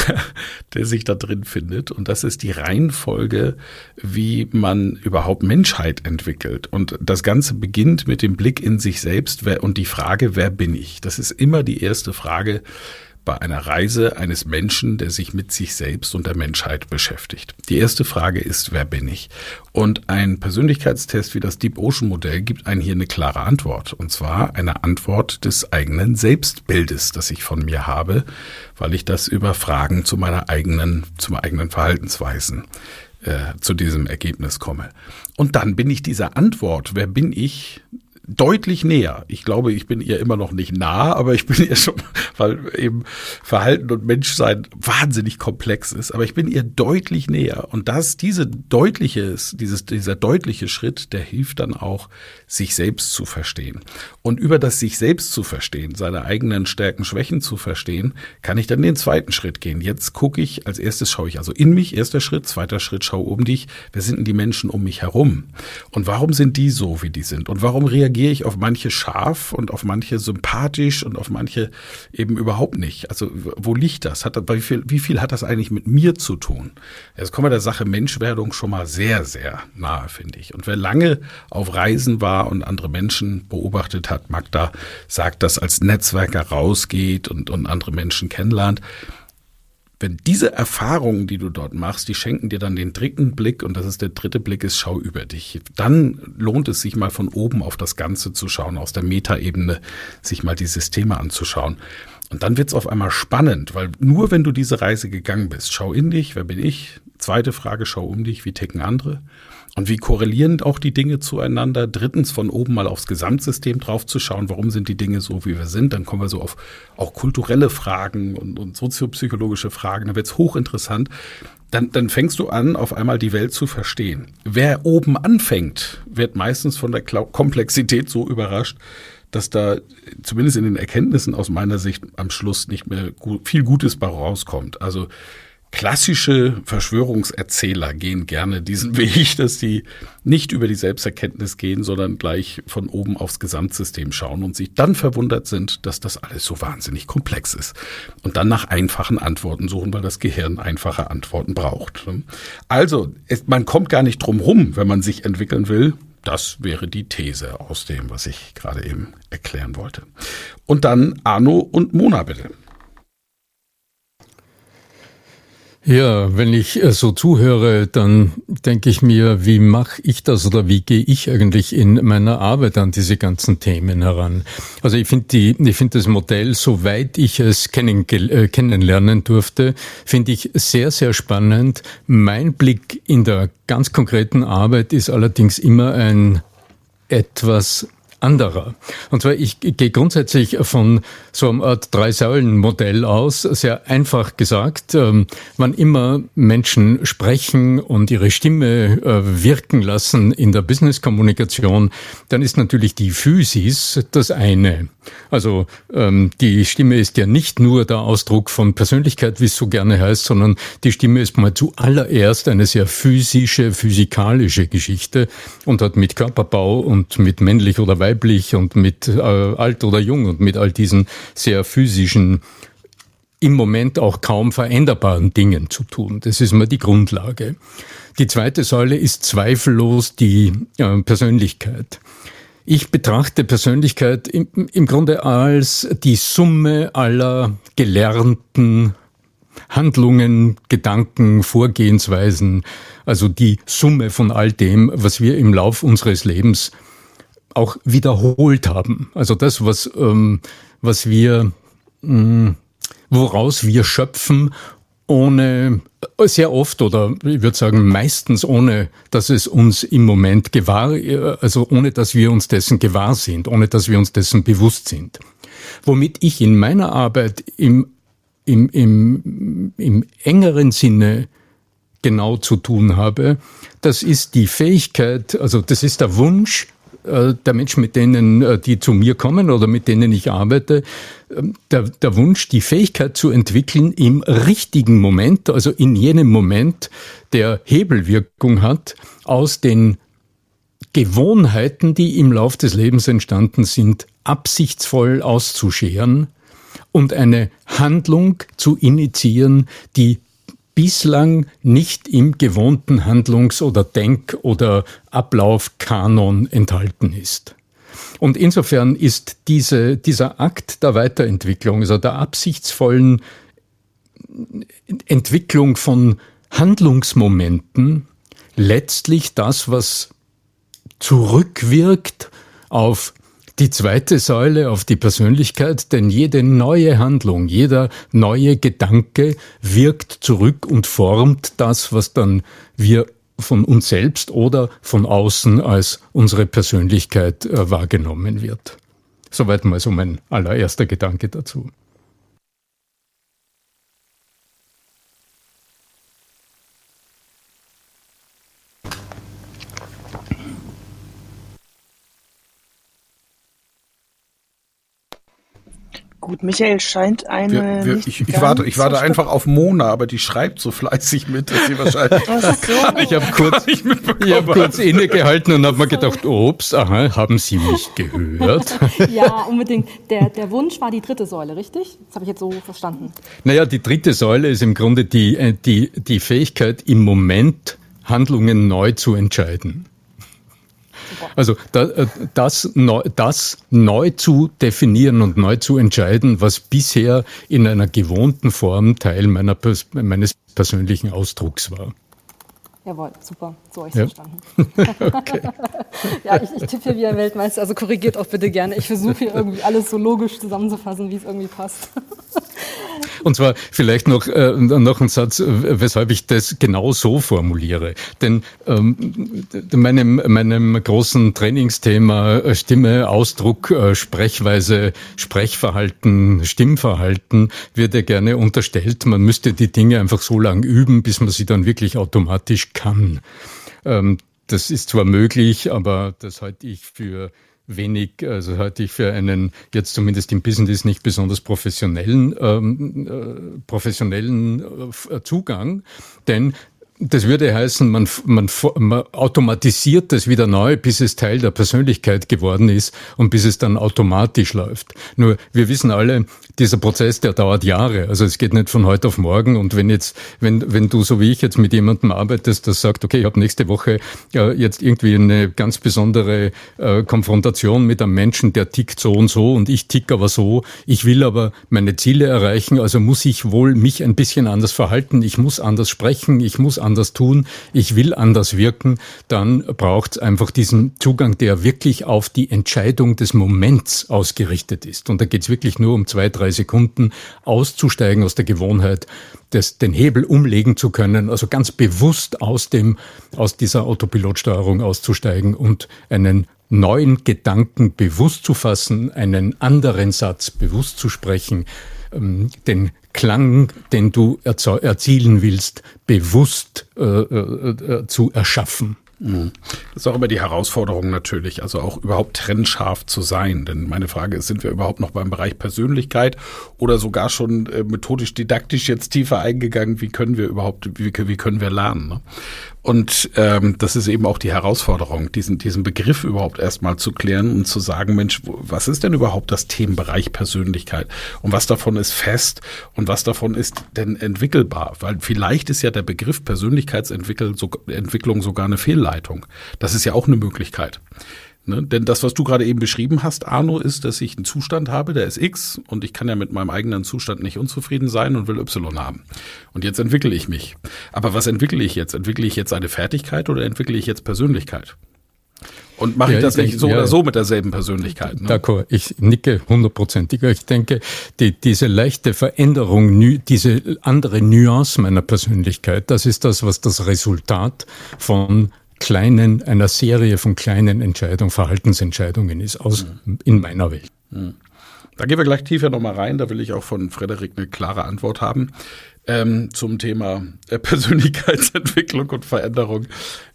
der sich da drin findet. Und das ist die Reihenfolge, wie man überhaupt Menschheit entwickelt. Und das Ganze beginnt mit dem Blick in sich selbst und die Frage, wer bin ich? Das ist immer die erste Frage bei einer Reise eines Menschen, der sich mit sich selbst und der Menschheit beschäftigt. Die erste Frage ist, wer bin ich? Und ein Persönlichkeitstest wie das Deep Ocean Modell gibt einen hier eine klare Antwort. Und zwar eine Antwort des eigenen Selbstbildes, das ich von mir habe, weil ich das über Fragen zu meiner eigenen, zu eigenen Verhaltensweisen äh, zu diesem Ergebnis komme. Und dann bin ich dieser Antwort, wer bin ich, deutlich näher. Ich glaube, ich bin ihr immer noch nicht nah, aber ich bin ihr schon, weil eben Verhalten und Menschsein wahnsinnig komplex ist, aber ich bin ihr deutlich näher. Und das, diese deutliche, dieses, dieser deutliche Schritt, der hilft dann auch, sich selbst zu verstehen. Und über das sich selbst zu verstehen, seine eigenen Stärken, Schwächen zu verstehen, kann ich dann den zweiten Schritt gehen. Jetzt gucke ich, als erstes schaue ich also in mich, erster Schritt, zweiter Schritt, schaue um dich. Wer sind denn die Menschen um mich herum? Und warum sind die so, wie die sind? Und warum reagieren reagiere ich auf manche scharf und auf manche sympathisch und auf manche eben überhaupt nicht. Also wo liegt das? Hat, wie, viel, wie viel hat das eigentlich mit mir zu tun? Jetzt kommen wir der Sache Menschwerdung schon mal sehr, sehr nahe, finde ich. Und wer lange auf Reisen war und andere Menschen beobachtet hat, Magda sagt, dass als Netzwerker rausgeht und, und andere Menschen kennenlernt, wenn diese Erfahrungen, die du dort machst, die schenken dir dann den dritten Blick und das ist der dritte Blick ist Schau über dich. Dann lohnt es sich mal von oben auf das Ganze zu schauen, aus der Metaebene sich mal die Systeme anzuschauen. Und dann wird's auf einmal spannend, weil nur wenn du diese Reise gegangen bist, schau in dich, wer bin ich? Zweite Frage, schau um dich, wie ticken andere? Und wie korrelieren auch die Dinge zueinander? Drittens, von oben mal aufs Gesamtsystem draufzuschauen, warum sind die Dinge so, wie wir sind? Dann kommen wir so auf auch kulturelle Fragen und, und soziopsychologische Fragen. Da wird's hochinteressant. Dann, dann fängst du an, auf einmal die Welt zu verstehen. Wer oben anfängt, wird meistens von der Komplexität so überrascht, dass da zumindest in den Erkenntnissen aus meiner Sicht am Schluss nicht mehr gut, viel Gutes bei rauskommt. Also Klassische Verschwörungserzähler gehen gerne diesen Weg, dass sie nicht über die Selbsterkenntnis gehen, sondern gleich von oben aufs Gesamtsystem schauen und sich dann verwundert sind, dass das alles so wahnsinnig komplex ist. Und dann nach einfachen Antworten suchen, weil das Gehirn einfache Antworten braucht. Also, man kommt gar nicht drum rum, wenn man sich entwickeln will. Das wäre die These aus dem, was ich gerade eben erklären wollte. Und dann Arno und Mona bitte. Ja, wenn ich äh, so zuhöre, dann denke ich mir, wie mache ich das oder wie gehe ich eigentlich in meiner Arbeit an diese ganzen Themen heran? Also ich finde die, ich finde das Modell, soweit ich es kennen, äh, kennenlernen durfte, finde ich sehr, sehr spannend. Mein Blick in der ganz konkreten Arbeit ist allerdings immer ein etwas anderer. Und zwar, ich gehe grundsätzlich von so einem Art Drei-Säulen-Modell aus, sehr einfach gesagt. Ähm, wann immer Menschen sprechen und ihre Stimme äh, wirken lassen in der Business-Kommunikation, dann ist natürlich die Physis das eine. Also ähm, die Stimme ist ja nicht nur der Ausdruck von Persönlichkeit, wie es so gerne heißt, sondern die Stimme ist mal zuallererst eine sehr physische, physikalische Geschichte und hat mit Körperbau und mit männlich oder weiblich und mit äh, alt oder jung und mit all diesen sehr physischen im Moment auch kaum veränderbaren Dingen zu tun. Das ist mal die Grundlage. Die zweite Säule ist zweifellos die äh, Persönlichkeit. Ich betrachte Persönlichkeit im, im Grunde als die Summe aller gelernten Handlungen, Gedanken, Vorgehensweisen, also die Summe von all dem, was wir im Lauf unseres Lebens auch wiederholt haben. Also das, was, ähm, was wir, mh, mm, woraus wir schöpfen ohne, sehr oft oder ich würde sagen meistens ohne, dass es uns im Moment gewahr, also ohne, dass wir uns dessen gewahr sind, ohne, dass wir uns dessen bewusst sind. Womit ich in meiner Arbeit im, im, im, im engeren Sinne genau zu tun habe, das ist die Fähigkeit, also das ist der Wunsch, äh, der Menschen, mit denen, äh, die zu mir kommen oder mit denen ich arbeite, ähm, der, der Wunsch, die Fähigkeit zu entwickeln, im richtigen Moment, also in jenem Moment, der Hebelwirkung hat, aus den Gewohnheiten, die im Lauf des Lebens entstanden sind, absichtsvoll auszuscheren und eine Handlung zu initiieren, die bislang nicht im gewohnten Handlungs- oder Denk- oder Ablaufkanon enthalten ist. Und insofern ist diese, dieser Akt der Weiterentwicklung, also der absichtsvollen Entwicklung von Handlungsmomenten, letztlich das, was zurückwirkt auf die zweite Säule auf die Persönlichkeit, denn jede neue Handlung, jeder neue Gedanke wirkt zurück und formt das, was dann wir von uns selbst oder von außen als unsere Persönlichkeit äh, wahrgenommen wird. Soweit mal so mein allererster Gedanke dazu. Gut, Michael scheint eine. Wir, wir, ich, ich warte, ich warte einfach auf Mona, aber die schreibt so fleißig mit, dass sie wahrscheinlich. so. Ich habe kurz, ich hab kurz innegehalten und habe mir gedacht, ups, aha, haben Sie mich gehört? ja, unbedingt. Der, der Wunsch war die dritte Säule, richtig? Das habe ich jetzt so verstanden. Naja, die dritte Säule ist im Grunde die, äh, die, die Fähigkeit, im Moment Handlungen neu zu entscheiden. Also äh, das, das neu zu definieren und neu zu entscheiden, was bisher in einer gewohnten Form Teil meiner, meines persönlichen Ausdrucks war. Jawohl, super, so habe ich es ja. verstanden. okay. ja, ich, ich tippe hier wie ein Weltmeister, also korrigiert auch bitte gerne. Ich versuche hier irgendwie alles so logisch zusammenzufassen, wie es irgendwie passt. Und zwar vielleicht noch, äh, noch ein Satz, weshalb ich das genau so formuliere. Denn ähm, meinem, meinem großen Trainingsthema äh, Stimme, Ausdruck, äh, Sprechweise, Sprechverhalten, Stimmverhalten wird ja gerne unterstellt, man müsste die Dinge einfach so lang üben, bis man sie dann wirklich automatisch kann. Ähm, das ist zwar möglich, aber das halte ich für wenig, also halte ich für einen jetzt zumindest im Business nicht besonders professionellen, ähm, äh, professionellen äh, Zugang, denn das würde heißen, man, man, man automatisiert das wieder neu, bis es Teil der Persönlichkeit geworden ist und bis es dann automatisch läuft. Nur wir wissen alle, dieser Prozess, der dauert Jahre. Also es geht nicht von heute auf morgen. Und wenn jetzt, wenn, wenn du so wie ich jetzt mit jemandem arbeitest, das sagt, okay, ich habe nächste Woche äh, jetzt irgendwie eine ganz besondere äh, Konfrontation mit einem Menschen, der tickt so und so und ich tick aber so. Ich will aber meine Ziele erreichen, also muss ich wohl mich ein bisschen anders verhalten. Ich muss anders sprechen. Ich muss anders tun, ich will anders wirken, dann braucht es einfach diesen Zugang, der wirklich auf die Entscheidung des Moments ausgerichtet ist. Und da geht es wirklich nur um zwei, drei Sekunden auszusteigen aus der Gewohnheit, das, den Hebel umlegen zu können, also ganz bewusst aus dem, aus dieser Autopilotsteuerung auszusteigen und einen neuen Gedanken bewusst zu fassen, einen anderen Satz bewusst zu sprechen, ähm, den Klang, den du erzielen willst, bewusst äh, äh, äh, zu erschaffen. Das ist auch immer die Herausforderung natürlich, also auch überhaupt trennscharf zu sein. Denn meine Frage ist, sind wir überhaupt noch beim Bereich Persönlichkeit oder sogar schon äh, methodisch didaktisch jetzt tiefer eingegangen? Wie können wir überhaupt, wie, wie können wir lernen? Ne? Und ähm, das ist eben auch die Herausforderung, diesen, diesen Begriff überhaupt erstmal zu klären und zu sagen, Mensch, was ist denn überhaupt das Themenbereich Persönlichkeit? Und was davon ist fest und was davon ist denn entwickelbar? Weil vielleicht ist ja der Begriff Persönlichkeitsentwicklung sogar eine Fehlleitung. Das ist ja auch eine Möglichkeit. Ne? Denn das, was du gerade eben beschrieben hast, Arno, ist, dass ich einen Zustand habe, der ist X und ich kann ja mit meinem eigenen Zustand nicht unzufrieden sein und will Y haben. Und jetzt entwickle ich mich. Aber was entwickle ich jetzt? Entwickle ich jetzt eine Fertigkeit oder entwickle ich jetzt Persönlichkeit? Und mache ja, ich das ich nicht denke, so ja, oder so mit derselben Persönlichkeit? Ne? D'accord, ich nicke hundertprozentig. Ich denke, die, diese leichte Veränderung, diese andere Nuance meiner Persönlichkeit, das ist das, was das Resultat von kleinen, einer Serie von kleinen Entscheidungen, Verhaltensentscheidungen ist, aus, mhm. in meiner Welt. Mhm. Da gehen wir gleich tiefer nochmal rein. Da will ich auch von Frederik eine klare Antwort haben ähm, zum Thema äh, Persönlichkeitsentwicklung und Veränderung.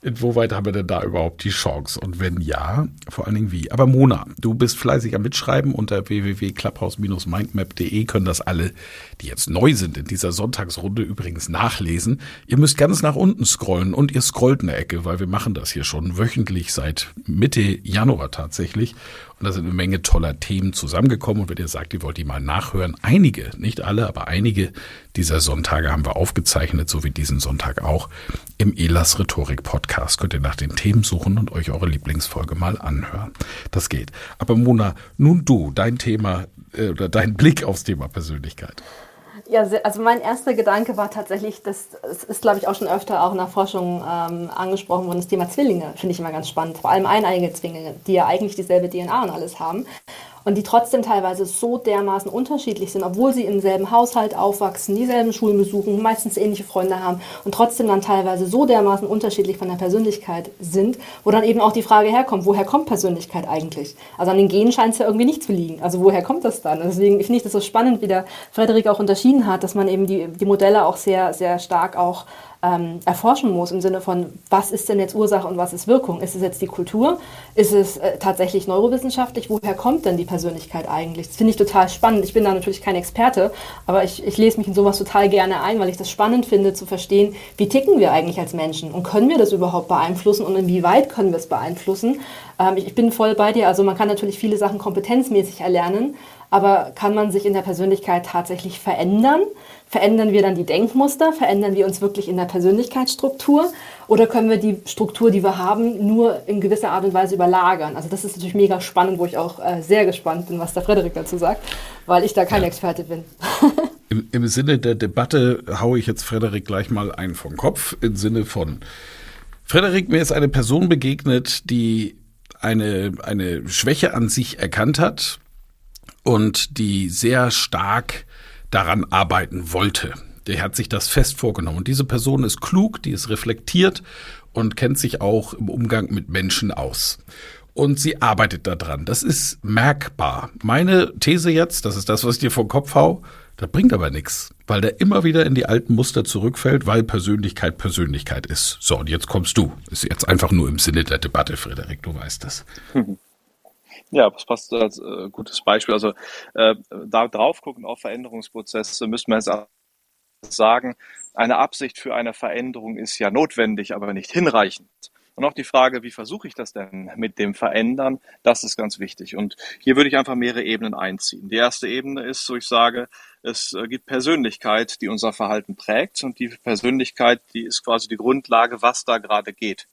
Inwieweit haben wir denn da überhaupt die Chance? Und wenn ja, vor allen Dingen wie? Aber Mona, du bist fleißig am Mitschreiben unter www.clubhouse-mindmap.de können das alle, die jetzt neu sind in dieser Sonntagsrunde übrigens nachlesen. Ihr müsst ganz nach unten scrollen und ihr scrollt eine Ecke, weil wir machen das hier schon wöchentlich seit Mitte Januar tatsächlich. Und da sind eine Menge toller Themen zusammengekommen. Und wenn ihr sagt, ihr wollt die mal nachhören, einige, nicht alle, aber einige dieser Sonntage haben wir aufgezeichnet, so wie diesen Sonntag auch, im Elas Rhetorik Podcast. Könnt ihr nach den Themen suchen und euch eure Lieblingsfolge mal anhören. Das geht. Aber Mona, nun du, dein Thema äh, oder dein Blick aufs Thema Persönlichkeit. Ja, also mein erster Gedanke war tatsächlich, das, das ist, glaube ich, auch schon öfter auch in der Forschung ähm, angesprochen worden, das Thema Zwillinge finde ich immer ganz spannend. Vor allem eineige Zwillinge, die ja eigentlich dieselbe DNA und alles haben und die trotzdem teilweise so dermaßen unterschiedlich sind, obwohl sie im selben Haushalt aufwachsen, dieselben Schulen besuchen, meistens ähnliche Freunde haben und trotzdem dann teilweise so dermaßen unterschiedlich von der Persönlichkeit sind, wo dann eben auch die Frage herkommt, woher kommt Persönlichkeit eigentlich? Also an den Genen scheint es ja irgendwie nicht zu liegen. Also woher kommt das dann? deswegen finde ich das so spannend, wie der Frederik auch unterschieden hat, dass man eben die, die Modelle auch sehr, sehr stark auch ähm, erforschen muss im Sinne von, was ist denn jetzt Ursache und was ist Wirkung? Ist es jetzt die Kultur? Ist es äh, tatsächlich neurowissenschaftlich? Woher kommt denn die Persönlichkeit eigentlich? Das finde ich total spannend. Ich bin da natürlich kein Experte, aber ich, ich lese mich in sowas total gerne ein, weil ich das spannend finde zu verstehen, wie ticken wir eigentlich als Menschen und können wir das überhaupt beeinflussen und inwieweit können wir es beeinflussen? Ähm, ich, ich bin voll bei dir. Also man kann natürlich viele Sachen kompetenzmäßig erlernen, aber kann man sich in der Persönlichkeit tatsächlich verändern? Verändern wir dann die Denkmuster? Verändern wir uns wirklich in der Persönlichkeitsstruktur? Oder können wir die Struktur, die wir haben, nur in gewisser Art und Weise überlagern? Also das ist natürlich mega spannend, wo ich auch äh, sehr gespannt bin, was der Frederik dazu sagt, weil ich da kein ja. Experte bin. Im, Im Sinne der Debatte haue ich jetzt Frederik gleich mal einen vom Kopf, im Sinne von Frederik, mir ist eine Person begegnet, die eine, eine Schwäche an sich erkannt hat und die sehr stark daran arbeiten wollte. Der hat sich das fest vorgenommen. Und diese Person ist klug, die ist reflektiert und kennt sich auch im Umgang mit Menschen aus. Und sie arbeitet daran. Das ist merkbar. Meine These jetzt, das ist das, was ich dir vor den Kopf hau, das bringt aber nichts, weil der immer wieder in die alten Muster zurückfällt, weil Persönlichkeit Persönlichkeit ist. So, und jetzt kommst du. Ist jetzt einfach nur im Sinne der Debatte, Frederik, du weißt das. Ja, das passt als äh, gutes Beispiel. Also äh, da drauf gucken auf Veränderungsprozesse müssen wir jetzt sagen, eine Absicht für eine Veränderung ist ja notwendig, aber nicht hinreichend. Und auch die Frage, wie versuche ich das denn mit dem Verändern, das ist ganz wichtig. Und hier würde ich einfach mehrere Ebenen einziehen. Die erste Ebene ist, so ich sage, es äh, gibt Persönlichkeit, die unser Verhalten prägt. Und die Persönlichkeit, die ist quasi die Grundlage, was da gerade geht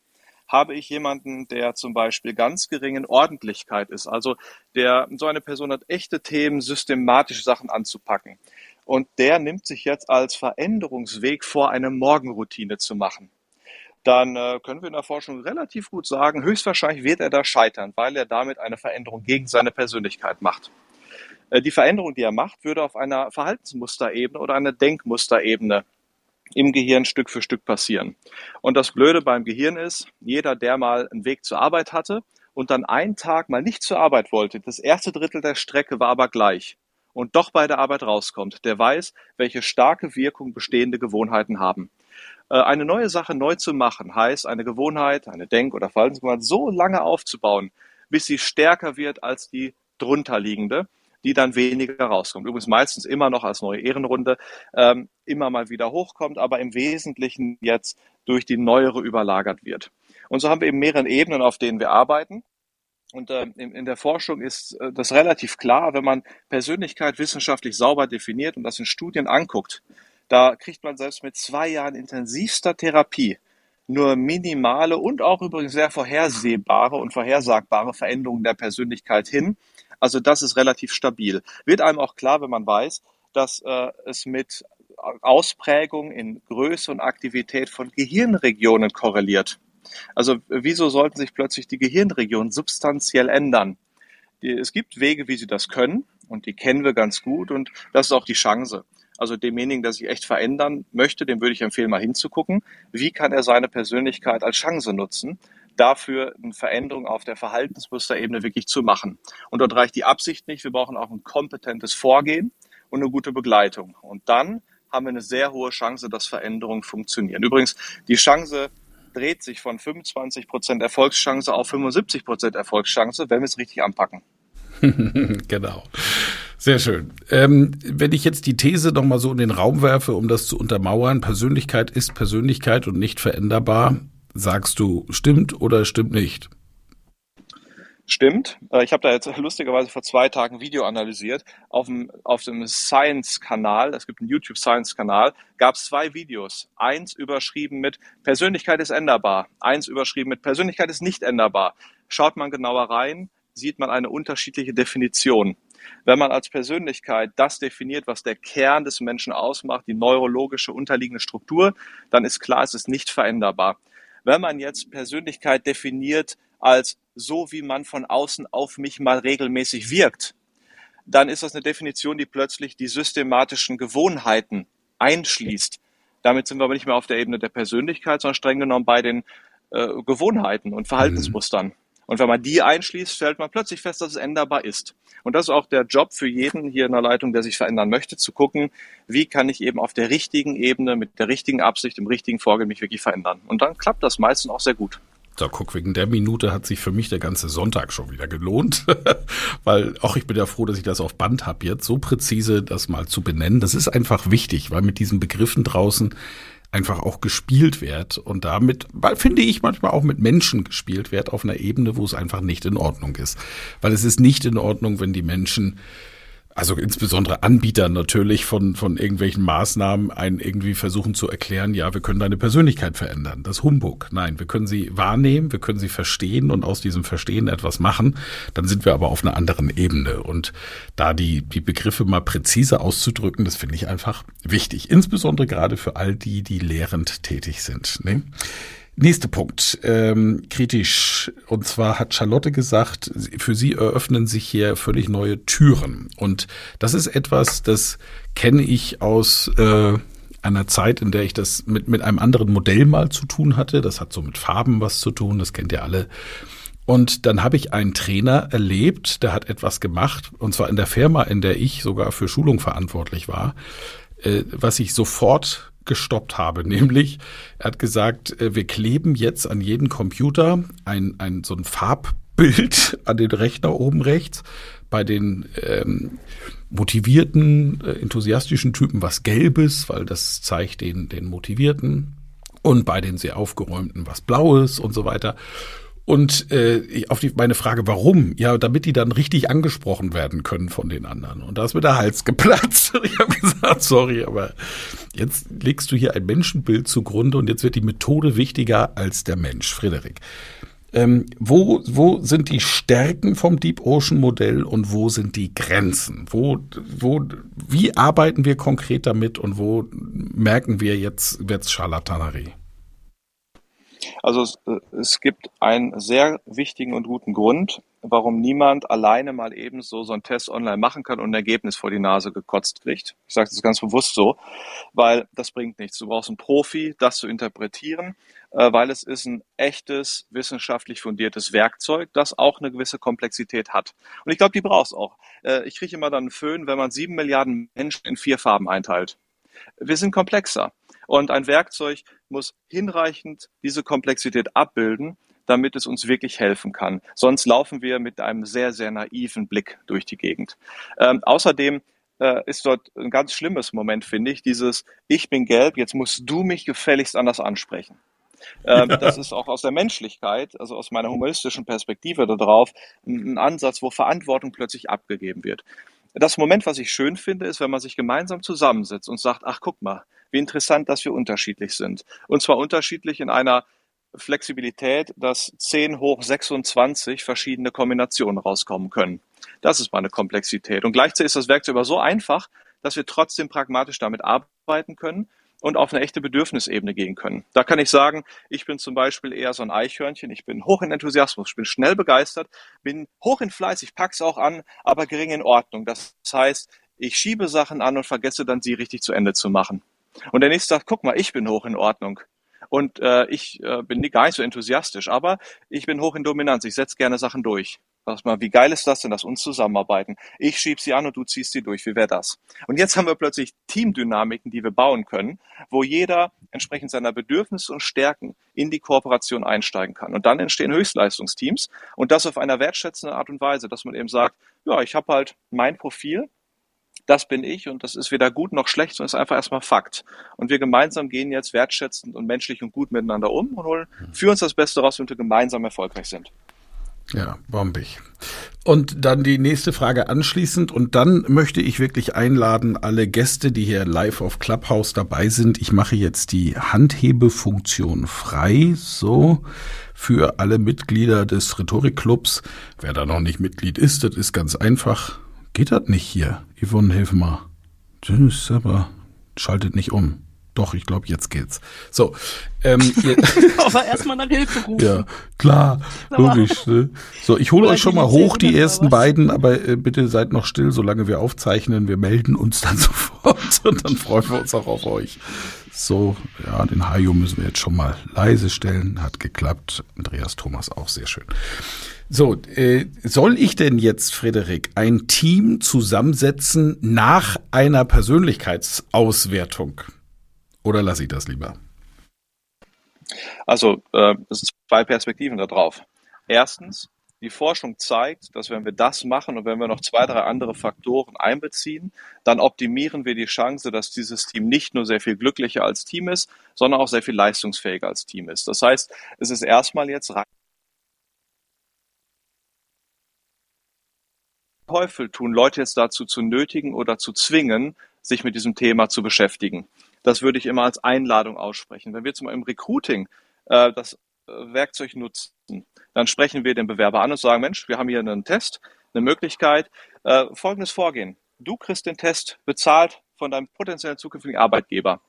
habe ich jemanden, der zum Beispiel ganz geringen Ordentlichkeit ist. Also der, so eine Person hat echte Themen, systematische Sachen anzupacken. Und der nimmt sich jetzt als Veränderungsweg vor, eine Morgenroutine zu machen. Dann äh, können wir in der Forschung relativ gut sagen, höchstwahrscheinlich wird er da scheitern, weil er damit eine Veränderung gegen seine Persönlichkeit macht. Äh, die Veränderung, die er macht, würde auf einer Verhaltensmusterebene oder einer Denkmusterebene im Gehirn Stück für Stück passieren. Und das Blöde beim Gehirn ist, jeder, der mal einen Weg zur Arbeit hatte und dann einen Tag mal nicht zur Arbeit wollte, das erste Drittel der Strecke war aber gleich und doch bei der Arbeit rauskommt, der weiß, welche starke Wirkung bestehende Gewohnheiten haben. Äh, eine neue Sache neu zu machen, heißt eine Gewohnheit, eine Denk- oder Verhaltensgewohnheit so lange aufzubauen, bis sie stärker wird als die drunterliegende die dann weniger rauskommt. Übrigens meistens immer noch als neue Ehrenrunde, ähm, immer mal wieder hochkommt, aber im Wesentlichen jetzt durch die neuere überlagert wird. Und so haben wir eben mehrere Ebenen, auf denen wir arbeiten. Und äh, in, in der Forschung ist äh, das relativ klar, wenn man Persönlichkeit wissenschaftlich sauber definiert und das in Studien anguckt, da kriegt man selbst mit zwei Jahren intensivster Therapie nur minimale und auch übrigens sehr vorhersehbare und vorhersagbare Veränderungen der Persönlichkeit hin. Also das ist relativ stabil. Wird einem auch klar, wenn man weiß, dass äh, es mit Ausprägung in Größe und Aktivität von Gehirnregionen korreliert. Also wieso sollten sich plötzlich die Gehirnregionen substanziell ändern? Es gibt Wege, wie sie das können und die kennen wir ganz gut und das ist auch die Chance. Also demjenigen, der sich echt verändern möchte, dem würde ich empfehlen, mal hinzugucken. Wie kann er seine Persönlichkeit als Chance nutzen? Dafür eine Veränderung auf der Verhaltensmusterebene wirklich zu machen. Und dort reicht die Absicht nicht. Wir brauchen auch ein kompetentes Vorgehen und eine gute Begleitung. Und dann haben wir eine sehr hohe Chance, dass Veränderungen funktionieren. Übrigens, die Chance dreht sich von 25 Prozent Erfolgschance auf 75 Prozent Erfolgschance, wenn wir es richtig anpacken. genau. Sehr schön. Ähm, wenn ich jetzt die These noch mal so in den Raum werfe, um das zu untermauern, Persönlichkeit ist Persönlichkeit und nicht veränderbar, sagst du, stimmt oder stimmt nicht? Stimmt. Äh, ich habe da jetzt lustigerweise vor zwei Tagen ein Video analysiert. Auf dem, auf dem Science-Kanal, es gibt einen YouTube-Science-Kanal, gab es zwei Videos. Eins überschrieben mit Persönlichkeit ist änderbar, eins überschrieben mit Persönlichkeit ist nicht änderbar. Schaut man genauer rein, sieht man eine unterschiedliche Definition. Wenn man als Persönlichkeit das definiert, was der Kern des Menschen ausmacht, die neurologische unterliegende Struktur, dann ist klar, es ist nicht veränderbar. Wenn man jetzt Persönlichkeit definiert als so, wie man von außen auf mich mal regelmäßig wirkt, dann ist das eine Definition, die plötzlich die systematischen Gewohnheiten einschließt. Damit sind wir aber nicht mehr auf der Ebene der Persönlichkeit, sondern streng genommen bei den äh, Gewohnheiten und Verhaltensmustern. Mhm. Und wenn man die einschließt, stellt man plötzlich fest, dass es änderbar ist. Und das ist auch der Job für jeden hier in der Leitung, der sich verändern möchte, zu gucken, wie kann ich eben auf der richtigen Ebene, mit der richtigen Absicht, im richtigen Vorgehen mich wirklich verändern. Und dann klappt das meistens auch sehr gut. So, guck, wegen der Minute hat sich für mich der ganze Sonntag schon wieder gelohnt, weil auch ich bin ja froh, dass ich das auf Band habe jetzt, so präzise das mal zu benennen. Das ist einfach wichtig, weil mit diesen Begriffen draußen einfach auch gespielt wird und damit, finde ich manchmal auch mit Menschen gespielt wird auf einer Ebene, wo es einfach nicht in Ordnung ist. Weil es ist nicht in Ordnung, wenn die Menschen also insbesondere Anbieter natürlich von, von irgendwelchen Maßnahmen einen irgendwie versuchen zu erklären, ja, wir können deine Persönlichkeit verändern. Das Humbug. Nein, wir können sie wahrnehmen, wir können sie verstehen und aus diesem Verstehen etwas machen. Dann sind wir aber auf einer anderen Ebene. Und da die, die Begriffe mal präzise auszudrücken, das finde ich einfach wichtig. Insbesondere gerade für all die, die lehrend tätig sind. Ne? Nächster Punkt, ähm, kritisch. Und zwar hat Charlotte gesagt, für sie eröffnen sich hier völlig neue Türen. Und das ist etwas, das kenne ich aus äh, einer Zeit, in der ich das mit, mit einem anderen Modell mal zu tun hatte. Das hat so mit Farben was zu tun, das kennt ihr alle. Und dann habe ich einen Trainer erlebt, der hat etwas gemacht, und zwar in der Firma, in der ich sogar für Schulung verantwortlich war, äh, was ich sofort gestoppt habe. Nämlich, er hat gesagt, äh, wir kleben jetzt an jeden Computer ein, ein so ein Farbbild an den Rechner oben rechts. Bei den ähm, motivierten, äh, enthusiastischen Typen was Gelbes, weil das zeigt den, den Motivierten. Und bei den sehr aufgeräumten was Blaues und so weiter. Und äh, auf die, meine Frage, warum? Ja, damit die dann richtig angesprochen werden können von den anderen. Und da ist mir der Hals geplatzt. Ich habe gesagt, sorry, aber jetzt legst du hier ein Menschenbild zugrunde und jetzt wird die Methode wichtiger als der Mensch. Frederik, ähm, wo, wo sind die Stärken vom Deep Ocean Modell und wo sind die Grenzen? Wo, wo, wie arbeiten wir konkret damit und wo merken wir jetzt, wird's Charlatanerie? Also es, äh, es gibt einen sehr wichtigen und guten Grund, warum niemand alleine mal eben so einen Test online machen kann und ein Ergebnis vor die Nase gekotzt kriegt. Ich sage das ganz bewusst so, weil das bringt nichts. Du brauchst einen Profi, das zu interpretieren, äh, weil es ist ein echtes, wissenschaftlich fundiertes Werkzeug, das auch eine gewisse Komplexität hat. Und ich glaube, die brauchst auch. Äh, ich kriege immer dann einen Föhn, wenn man sieben Milliarden Menschen in vier Farben einteilt. Wir sind komplexer. Und ein Werkzeug muss hinreichend diese Komplexität abbilden, damit es uns wirklich helfen kann. Sonst laufen wir mit einem sehr, sehr naiven Blick durch die Gegend. Ähm, außerdem äh, ist dort ein ganz schlimmes Moment, finde ich, dieses Ich bin gelb, jetzt musst du mich gefälligst anders ansprechen. Ähm, das ist auch aus der Menschlichkeit, also aus meiner humanistischen Perspektive darauf, ein Ansatz, wo Verantwortung plötzlich abgegeben wird. Das Moment, was ich schön finde, ist, wenn man sich gemeinsam zusammensetzt und sagt, ach guck mal, wie interessant, dass wir unterschiedlich sind. Und zwar unterschiedlich in einer Flexibilität, dass 10 hoch 26 verschiedene Kombinationen rauskommen können. Das ist meine Komplexität. Und gleichzeitig ist das Werkzeug aber so einfach, dass wir trotzdem pragmatisch damit arbeiten können und auf eine echte Bedürfnisebene gehen können. Da kann ich sagen, ich bin zum Beispiel eher so ein Eichhörnchen, ich bin hoch in Enthusiasmus, ich bin schnell begeistert, bin hoch in Fleiß, ich pack's auch an, aber gering in Ordnung. Das heißt, ich schiebe Sachen an und vergesse dann, sie richtig zu Ende zu machen. Und der nächste sagt, guck mal, ich bin hoch in Ordnung. Und äh, ich äh, bin gar nicht so enthusiastisch, aber ich bin hoch in Dominanz. Ich setze gerne Sachen durch. Sag mal, wie geil ist das denn, dass uns zusammenarbeiten? Ich schieb sie an und du ziehst sie durch. Wie wäre das? Und jetzt haben wir plötzlich Teamdynamiken, die wir bauen können, wo jeder entsprechend seiner Bedürfnisse und Stärken in die Kooperation einsteigen kann. Und dann entstehen Höchstleistungsteams und das auf einer wertschätzenden Art und Weise, dass man eben sagt, ja, ich habe halt mein Profil, das bin ich und das ist weder gut noch schlecht, sondern ist einfach erstmal Fakt. Und wir gemeinsam gehen jetzt wertschätzend und menschlich und gut miteinander um und holen für uns das Beste raus, wenn wir gemeinsam erfolgreich sind. Ja, bombig. Und dann die nächste Frage anschließend. Und dann möchte ich wirklich einladen, alle Gäste, die hier live auf Clubhouse dabei sind. Ich mache jetzt die Handhebefunktion frei. So. Für alle Mitglieder des Rhetorikclubs. Wer da noch nicht Mitglied ist, das ist ganz einfach. Geht das nicht hier? Yvonne, hilf mal. Tschüss, aber schaltet nicht um. Doch, ich glaube, jetzt geht's. So. Ähm, aber erstmal nach Hilfe rufen. Ja, klar, logisch. Ne? So, ich hole euch schon mal hoch, die ersten beiden, aber äh, bitte seid noch still, solange wir aufzeichnen. Wir melden uns dann sofort und dann freuen wir uns auch auf euch. So, ja, den Hajo müssen wir jetzt schon mal leise stellen. Hat geklappt. Andreas Thomas auch sehr schön. So, äh, soll ich denn jetzt, Frederik, ein Team zusammensetzen nach einer Persönlichkeitsauswertung? Oder lasse ich das lieber? Also, äh, es sind zwei Perspektiven da drauf. Erstens, die Forschung zeigt, dass wenn wir das machen und wenn wir noch zwei, drei andere Faktoren einbeziehen, dann optimieren wir die Chance, dass dieses Team nicht nur sehr viel glücklicher als Team ist, sondern auch sehr viel leistungsfähiger als Team ist. Das heißt, es ist erstmal jetzt rein Teufel tun, Leute jetzt dazu zu nötigen oder zu zwingen, sich mit diesem Thema zu beschäftigen. Das würde ich immer als Einladung aussprechen. Wenn wir zum Beispiel im Recruiting äh, das äh, Werkzeug nutzen, dann sprechen wir den Bewerber an und sagen, Mensch, wir haben hier einen Test, eine Möglichkeit, äh, folgendes Vorgehen. Du kriegst den Test bezahlt von deinem potenziellen zukünftigen Arbeitgeber.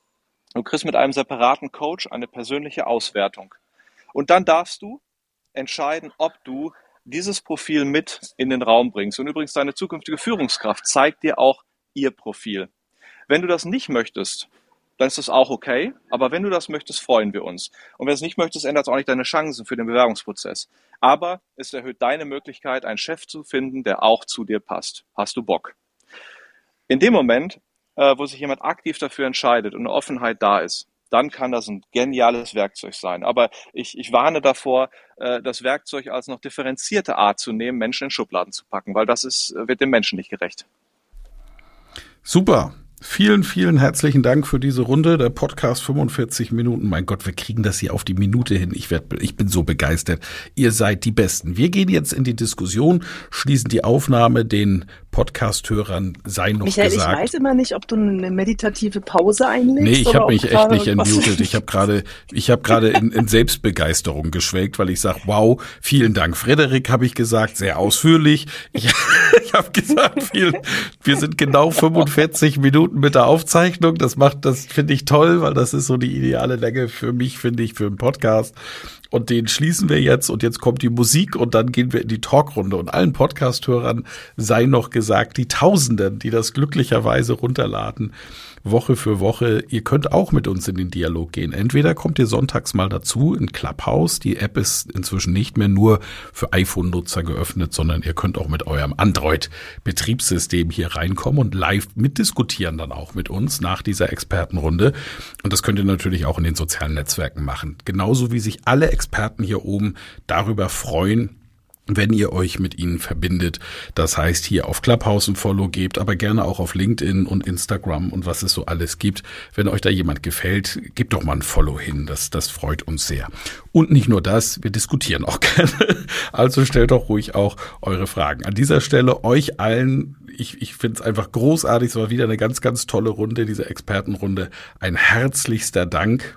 Du kriegst mit einem separaten Coach eine persönliche Auswertung. Und dann darfst du entscheiden, ob du dieses Profil mit in den Raum bringst. Und übrigens, deine zukünftige Führungskraft zeigt dir auch ihr Profil. Wenn du das nicht möchtest, dann ist das auch okay. Aber wenn du das möchtest, freuen wir uns. Und wenn du es nicht möchtest, ändert es auch nicht deine Chancen für den Bewerbungsprozess. Aber es erhöht deine Möglichkeit, einen Chef zu finden, der auch zu dir passt. Hast du Bock? In dem Moment, äh, wo sich jemand aktiv dafür entscheidet und eine Offenheit da ist, dann kann das ein geniales Werkzeug sein. Aber ich, ich warne davor, äh, das Werkzeug als noch differenzierte Art zu nehmen, Menschen in Schubladen zu packen, weil das ist, wird dem Menschen nicht gerecht. Super. Vielen, vielen herzlichen Dank für diese Runde. Der Podcast 45 Minuten. Mein Gott, wir kriegen das hier auf die Minute hin. Ich, werd, ich bin so begeistert. Ihr seid die Besten. Wir gehen jetzt in die Diskussion, schließen die Aufnahme den Podcast-Hörern sei noch Michael, gesagt. ich weiß immer nicht, ob du eine meditative Pause einlegst. Nee, ich habe mich echt nicht entmutet. Ich habe gerade ich habe gerade in, in Selbstbegeisterung geschwelgt, weil ich sage, wow, vielen Dank. Frederik habe ich gesagt, sehr ausführlich. Ich, ich habe gesagt, viel, wir sind genau 45 Minuten mit der Aufzeichnung. Das macht, das finde ich toll, weil das ist so die ideale Länge für mich, finde ich, für einen Podcast. Und den schließen wir jetzt und jetzt kommt die Musik und dann gehen wir in die Talkrunde. Und allen Podcast-Hörern sei noch gesagt, die Tausenden, die das glücklicherweise runterladen, Woche für Woche. Ihr könnt auch mit uns in den Dialog gehen. Entweder kommt ihr sonntags mal dazu in Clubhouse. Die App ist inzwischen nicht mehr nur für iPhone-Nutzer geöffnet, sondern ihr könnt auch mit eurem Android-Betriebssystem hier reinkommen und live mitdiskutieren dann auch mit uns nach dieser Expertenrunde. Und das könnt ihr natürlich auch in den sozialen Netzwerken machen. Genauso wie sich alle Experten hier oben darüber freuen, wenn ihr euch mit ihnen verbindet. Das heißt, hier auf Clubhouse ein Follow gebt, aber gerne auch auf LinkedIn und Instagram und was es so alles gibt. Wenn euch da jemand gefällt, gebt doch mal ein Follow hin. Das, das freut uns sehr. Und nicht nur das, wir diskutieren auch gerne. Also stellt doch ruhig auch eure Fragen. An dieser Stelle euch allen, ich, ich finde es einfach großartig. Es war wieder eine ganz, ganz tolle Runde, diese Expertenrunde. Ein herzlichster Dank.